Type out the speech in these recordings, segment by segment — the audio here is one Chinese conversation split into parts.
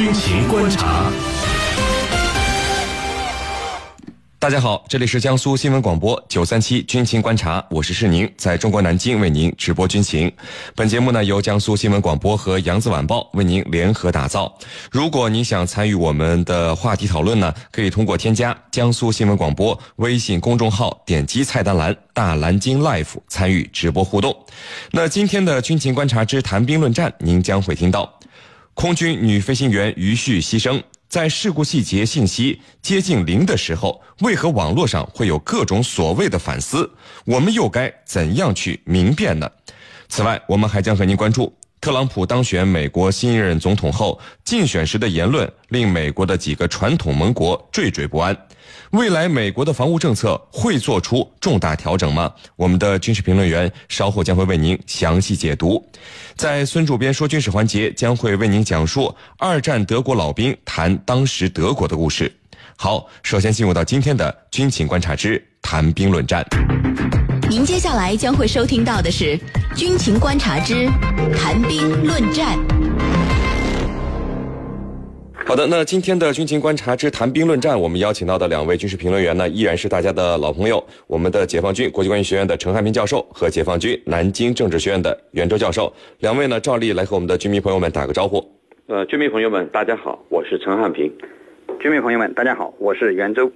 军情观察。大家好，这里是江苏新闻广播九三七军情观察，我是世宁，在中国南京为您直播军情。本节目呢由江苏新闻广播和扬子晚报为您联合打造。如果您想参与我们的话题讨论呢，可以通过添加江苏新闻广播微信公众号，点击菜单栏大蓝鲸 Life 参与直播互动。那今天的军情观察之谈兵论战，您将会听到空军女飞行员于旭牺牲。在事故细节信息接近零的时候，为何网络上会有各种所谓的反思？我们又该怎样去明辨呢？此外，我们还将和您关注。特朗普当选美国新一任总统后，竞选时的言论令美国的几个传统盟国惴惴不安。未来美国的防务政策会做出重大调整吗？我们的军事评论员稍后将会为您详细解读。在孙主编说军事环节，将会为您讲述二战德国老兵谈当时德国的故事。好，首先进入到今天的军情观察之谈兵论战。您接下来将会收听到的是《军情观察之谈兵论战》。好的，那今天的《军情观察之谈兵论战》，我们邀请到的两位军事评论员呢，依然是大家的老朋友，我们的解放军国际关系学院的陈汉平教授和解放军南京政治学院的袁周教授。两位呢，照例来和我们的军迷朋友们打个招呼。呃，军迷朋友们，大家好，我是陈汉平。军迷朋友们，大家好，我是袁周。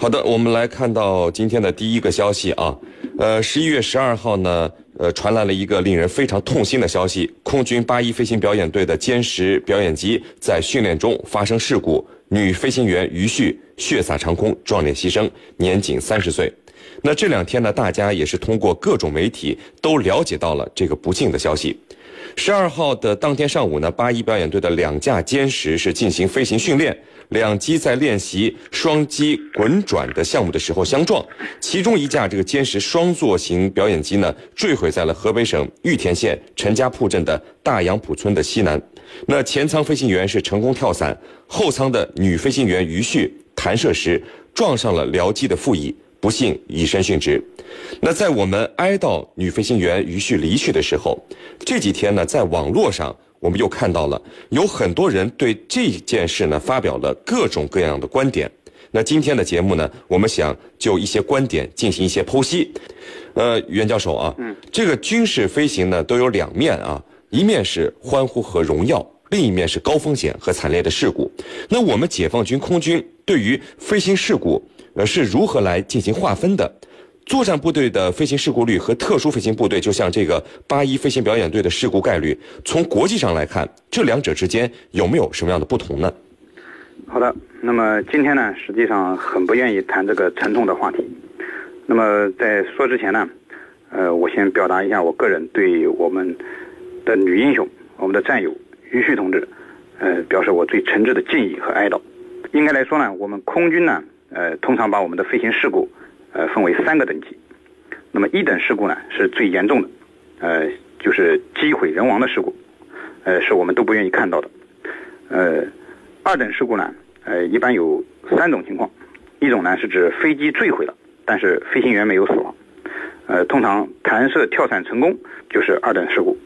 好的，我们来看到今天的第一个消息啊，呃，十一月十二号呢，呃，传来了一个令人非常痛心的消息：空军八一飞行表演队的歼十表演机在训练中发生事故，女飞行员于旭血洒长空，壮烈牺牲，年仅三十岁。那这两天呢，大家也是通过各种媒体都了解到了这个不幸的消息。十二号的当天上午呢，八一表演队的两架歼十是进行飞行训练。两机在练习双机滚转的项目的时候相撞，其中一架这个歼十双座型表演机呢坠毁在了河北省玉田县陈家铺镇的大杨浦村的西南。那前舱飞行员是成功跳伞，后舱的女飞行员于旭弹射时撞上了僚机的副翼，不幸以身殉职。那在我们哀悼女飞行员于旭离去的时候，这几天呢在网络上。我们又看到了有很多人对这件事呢发表了各种各样的观点。那今天的节目呢，我们想就一些观点进行一些剖析。呃，袁教授啊，嗯，这个军事飞行呢都有两面啊，一面是欢呼和荣耀，另一面是高风险和惨烈的事故。那我们解放军空军对于飞行事故呃是如何来进行划分的？作战部队的飞行事故率和特殊飞行部队，就像这个八一飞行表演队的事故概率，从国际上来看，这两者之间有没有什么样的不同呢？好的，那么今天呢，实际上很不愿意谈这个沉痛的话题。那么在说之前呢，呃，我先表达一下我个人对我们的女英雄、我们的战友于旭同志，呃，表示我最诚挚的敬意和哀悼。应该来说呢，我们空军呢，呃，通常把我们的飞行事故。呃，分为三个等级。那么一等事故呢，是最严重的，呃，就是机毁人亡的事故，呃，是我们都不愿意看到的。呃，二等事故呢，呃，一般有三种情况，一种呢是指飞机坠毁了，但是飞行员没有死亡，呃，通常弹射跳伞成功就是二等事故。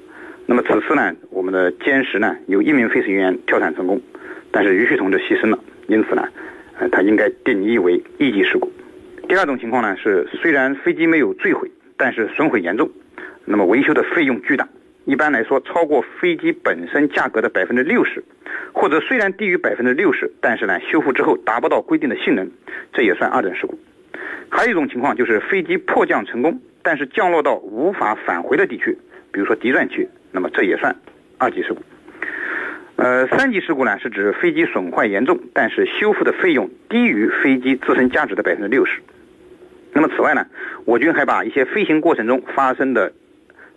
那么此次呢，我们的歼十呢有一名飞行员跳伞成功，但是于旭同志牺牲了，因此呢，呃，他应该定义为一级事故。第二种情况呢是，虽然飞机没有坠毁，但是损毁严重，那么维修的费用巨大，一般来说超过飞机本身价格的百分之六十，或者虽然低于百分之六十，但是呢修复之后达不到规定的性能，这也算二等事故。还有一种情况就是飞机迫降成功，但是降落到无法返回的地区，比如说敌占区，那么这也算二级事故。呃，三级事故呢是指飞机损坏严重，但是修复的费用低于飞机自身价值的百分之六十。那么此外呢，我军还把一些飞行过程中发生的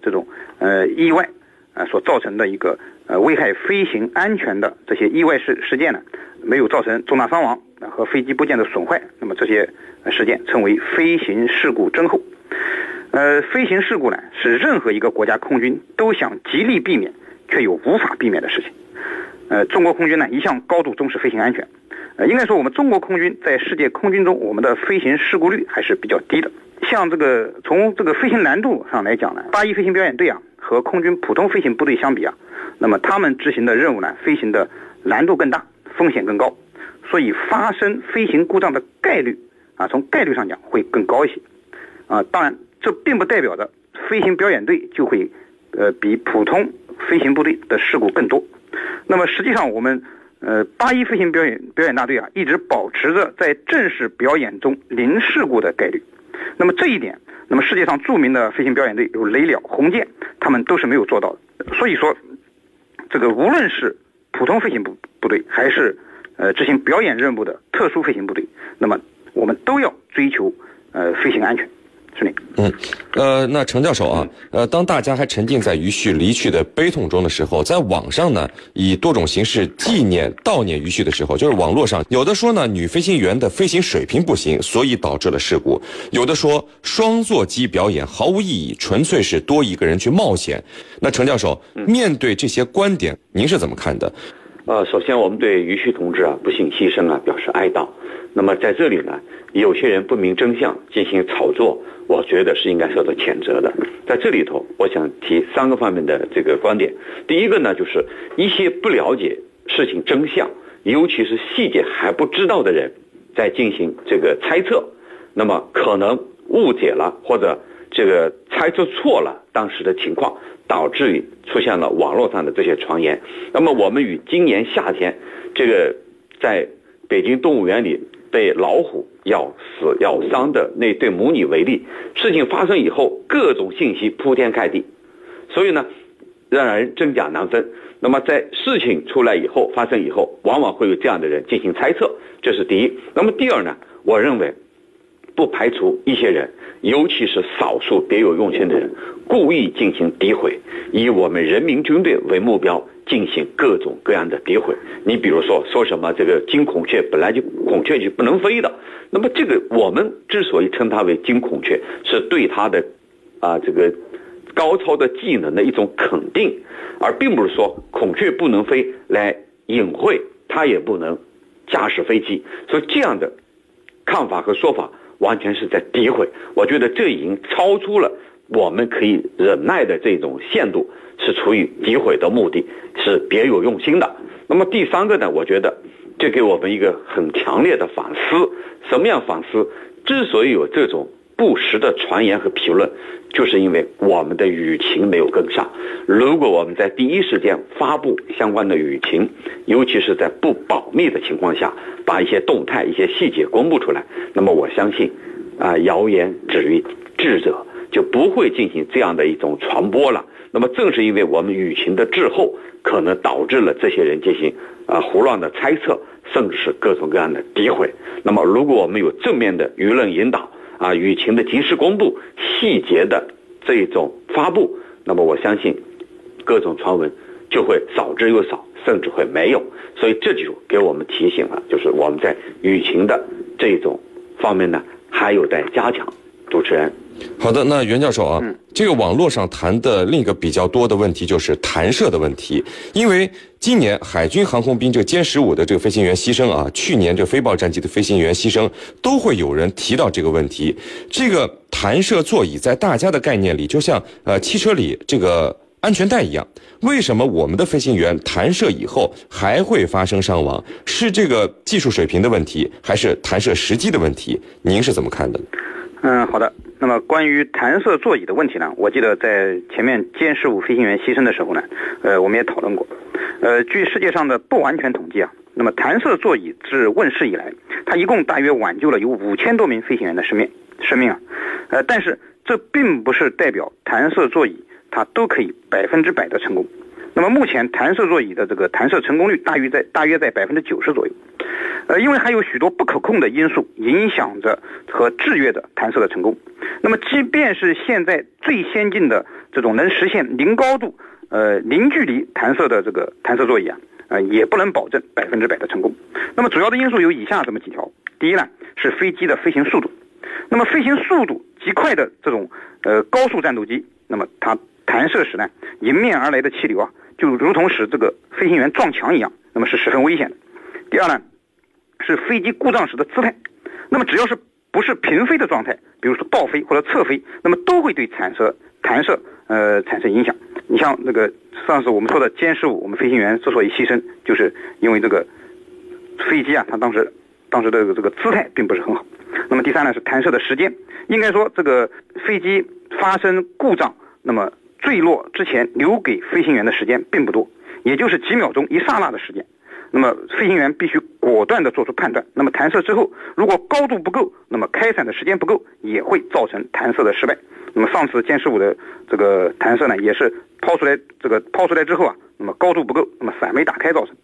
这种呃意外啊所造成的一个呃危害飞行安全的这些意外事事件呢，没有造成重大伤亡和飞机部件的损坏，那么这些事件称为飞行事故侦后。呃，飞行事故呢是任何一个国家空军都想极力避免却又无法避免的事情。呃，中国空军呢一向高度重视飞行安全。呃，应该说我们中国空军在世界空军中，我们的飞行事故率还是比较低的。像这个从这个飞行难度上来讲呢，八一飞行表演队啊和空军普通飞行部队相比啊，那么他们执行的任务呢，飞行的难度更大，风险更高，所以发生飞行故障的概率啊，从概率上讲会更高一些。啊，当然这并不代表着飞行表演队就会呃比普通飞行部队的事故更多。那么实际上我们呃八一飞行表演表演大队啊，一直保持着在正式表演中零事故的概率。那么这一点，那么世界上著名的飞行表演队如雷鸟、红箭，他们都是没有做到的。所以说，这个无论是普通飞行部部队，还是呃执行表演任务的特殊飞行部队，那么我们都要追求呃飞行安全。嗯，呃，那程教授啊，呃，当大家还沉浸在于旭离去的悲痛中的时候，在网上呢，以多种形式纪念悼念于旭的时候，就是网络上有的说呢，女飞行员的飞行水平不行，所以导致了事故；有的说双座机表演毫无意义，纯粹是多一个人去冒险。那程教授，面对这些观点，您是怎么看的？呃，首先我们对于旭同志啊不幸牺牲啊表示哀悼。那么在这里呢，有些人不明真相进行炒作。我觉得是应该受到谴责的。在这里头，我想提三个方面的这个观点。第一个呢，就是一些不了解事情真相，尤其是细节还不知道的人，在进行这个猜测，那么可能误解了或者这个猜测错了当时的情况，导致于出现了网络上的这些传言。那么我们与今年夏天这个在北京动物园里。被老虎咬死、咬伤的那对母女为例，事情发生以后，各种信息铺天盖地，所以呢，让人真假难分。那么在事情出来以后、发生以后，往往会有这样的人进行猜测，这是第一。那么第二呢？我认为，不排除一些人，尤其是少数别有用心的人，故意进行诋毁，以我们人民军队为目标。进行各种各样的诋毁，你比如说说什么这个金孔雀本来就孔雀就不能飞的，那么这个我们之所以称它为金孔雀，是对它的啊这个高超的技能的一种肯定，而并不是说孔雀不能飞来隐晦。它也不能驾驶飞机，所以这样的看法和说法完全是在诋毁，我觉得这已经超出了我们可以忍耐的这种限度。是出于诋毁的目的，是别有用心的。那么第三个呢？我觉得这给我们一个很强烈的反思。什么样反思？之所以有这种不实的传言和评论，就是因为我们的舆情没有跟上。如果我们在第一时间发布相关的舆情，尤其是在不保密的情况下，把一些动态、一些细节公布出来，那么我相信，啊，谣言止于智者，就不会进行这样的一种传播了。那么正是因为我们舆情的滞后，可能导致了这些人进行啊胡乱的猜测，甚至是各种各样的诋毁。那么如果我们有正面的舆论引导啊，舆情的及时公布，细节的这种发布，那么我相信各种传闻就会少之又少，甚至会没有。所以这就给我们提醒了，就是我们在舆情的这种方面呢，还有待加强。主持人。好的，那袁教授啊，这个网络上谈的另一个比较多的问题就是弹射的问题，因为今年海军航空兵这个歼十五的这个飞行员牺牲啊，去年这飞豹战机的飞行员牺牲，都会有人提到这个问题。这个弹射座椅在大家的概念里，就像呃汽车里这个安全带一样，为什么我们的飞行员弹射以后还会发生伤亡？是这个技术水平的问题，还是弹射时机的问题？您是怎么看的？嗯，好的。那么关于弹射座椅的问题呢？我记得在前面歼十五飞行员牺牲的时候呢，呃，我们也讨论过。呃，据世界上的不完全统计啊，那么弹射座椅自问世以来，它一共大约挽救了有五千多名飞行员的生命生命啊。呃，但是这并不是代表弹射座椅它都可以百分之百的成功。那么目前弹射座椅的这个弹射成功率大约在大约在百分之九十左右。呃，因为还有许多不可控的因素影响着和制约着弹射的成功。那么，即便是现在最先进的这种能实现零高度、呃零距离弹射的这个弹射座椅啊，呃，也不能保证百分之百的成功。那么，主要的因素有以下这么几条：第一呢，是飞机的飞行速度。那么，飞行速度极快的这种呃高速战斗机，那么它弹射时呢，迎面而来的气流啊，就如同使这个飞行员撞墙一样，那么是十分危险的。第二呢？是飞机故障时的姿态，那么只要是不是平飞的状态，比如说倒飞或者侧飞，那么都会对弹射弹射呃产生影响。你像那个上次我们说的歼十五，我们飞行员之所以牺牲，就是因为这个飞机啊，它当时当时的这个姿态并不是很好。那么第三呢是弹射的时间，应该说这个飞机发生故障，那么坠落之前留给飞行员的时间并不多，也就是几秒钟、一刹那的时间。那么飞行员必须果断地做出判断。那么弹射之后，如果高度不够，那么开伞的时间不够，也会造成弹射的失败。那么上次歼十五的这个弹射呢，也是抛出来这个抛出来之后啊，那么高度不够，那么伞没打开造成。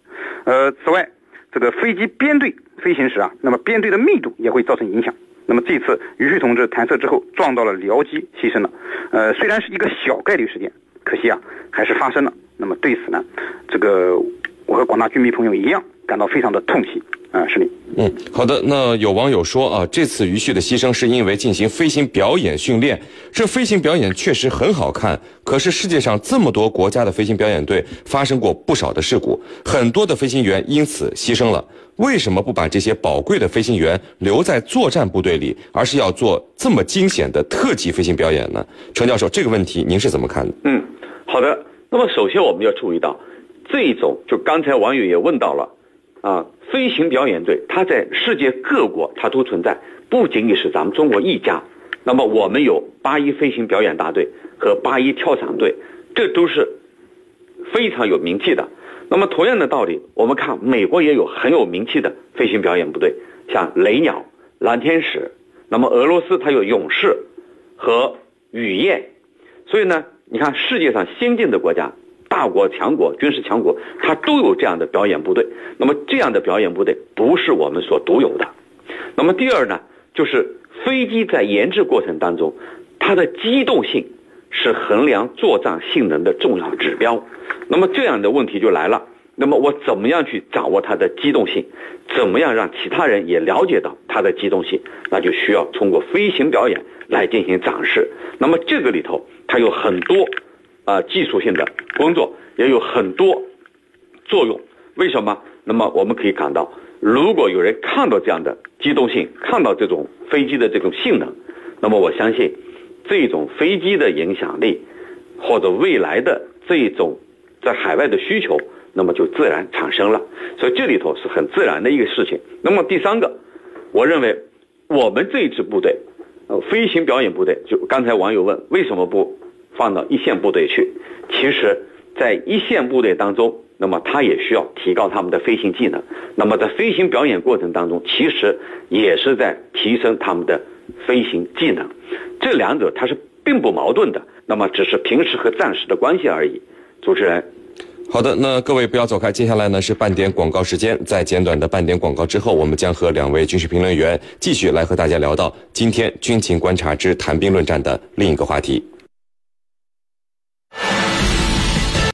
呃，此外，这个飞机编队飞行时啊，那么编队的密度也会造成影响。那么这次于旭同志弹射之后撞到了僚机，牺牲了。呃，虽然是一个小概率事件，可惜啊，还是发生了。那么对此呢，这个我和广大军迷朋友一样，感到非常的痛惜。啊，是你。嗯，好的。那有网友说啊，这次于旭的牺牲是因为进行飞行表演训练，这飞行表演确实很好看。可是世界上这么多国家的飞行表演队发生过不少的事故，很多的飞行员因此牺牲了。为什么不把这些宝贵的飞行员留在作战部队里，而是要做这么惊险的特级飞行表演呢？程教授，这个问题您是怎么看的？嗯，好的。那么首先我们要注意到，这一种就刚才网友也问到了。啊，飞行表演队，它在世界各国它都存在，不仅仅是咱们中国一家。那么我们有八一飞行表演大队和八一跳伞队，这都是非常有名气的。那么同样的道理，我们看美国也有很有名气的飞行表演部队，像雷鸟、蓝天使。那么俄罗斯它有勇士和雨燕。所以呢，你看世界上先进的国家。大国强国、军事强国，它都有这样的表演部队。那么，这样的表演部队不是我们所独有的。那么，第二呢，就是飞机在研制过程当中，它的机动性是衡量作战性能的重要指标。那么，这样的问题就来了。那么，我怎么样去掌握它的机动性？怎么样让其他人也了解到它的机动性？那就需要通过飞行表演来进行展示。那么，这个里头它有很多。啊，技术性的工作也有很多作用。为什么？那么我们可以看到，如果有人看到这样的机动性，看到这种飞机的这种性能，那么我相信，这种飞机的影响力，或者未来的这种在海外的需求，那么就自然产生了。所以这里头是很自然的一个事情。那么第三个，我认为我们这支部队，呃，飞行表演部队，就刚才网友问为什么不？放到一线部队去，其实，在一线部队当中，那么他也需要提高他们的飞行技能。那么在飞行表演过程当中，其实也是在提升他们的飞行技能。这两者它是并不矛盾的，那么只是平时和战时的关系而已。主持人，好的，那各位不要走开，接下来呢是半点广告时间。在简短的半点广告之后，我们将和两位军事评论员继续来和大家聊到今天军情观察之谈兵论战的另一个话题。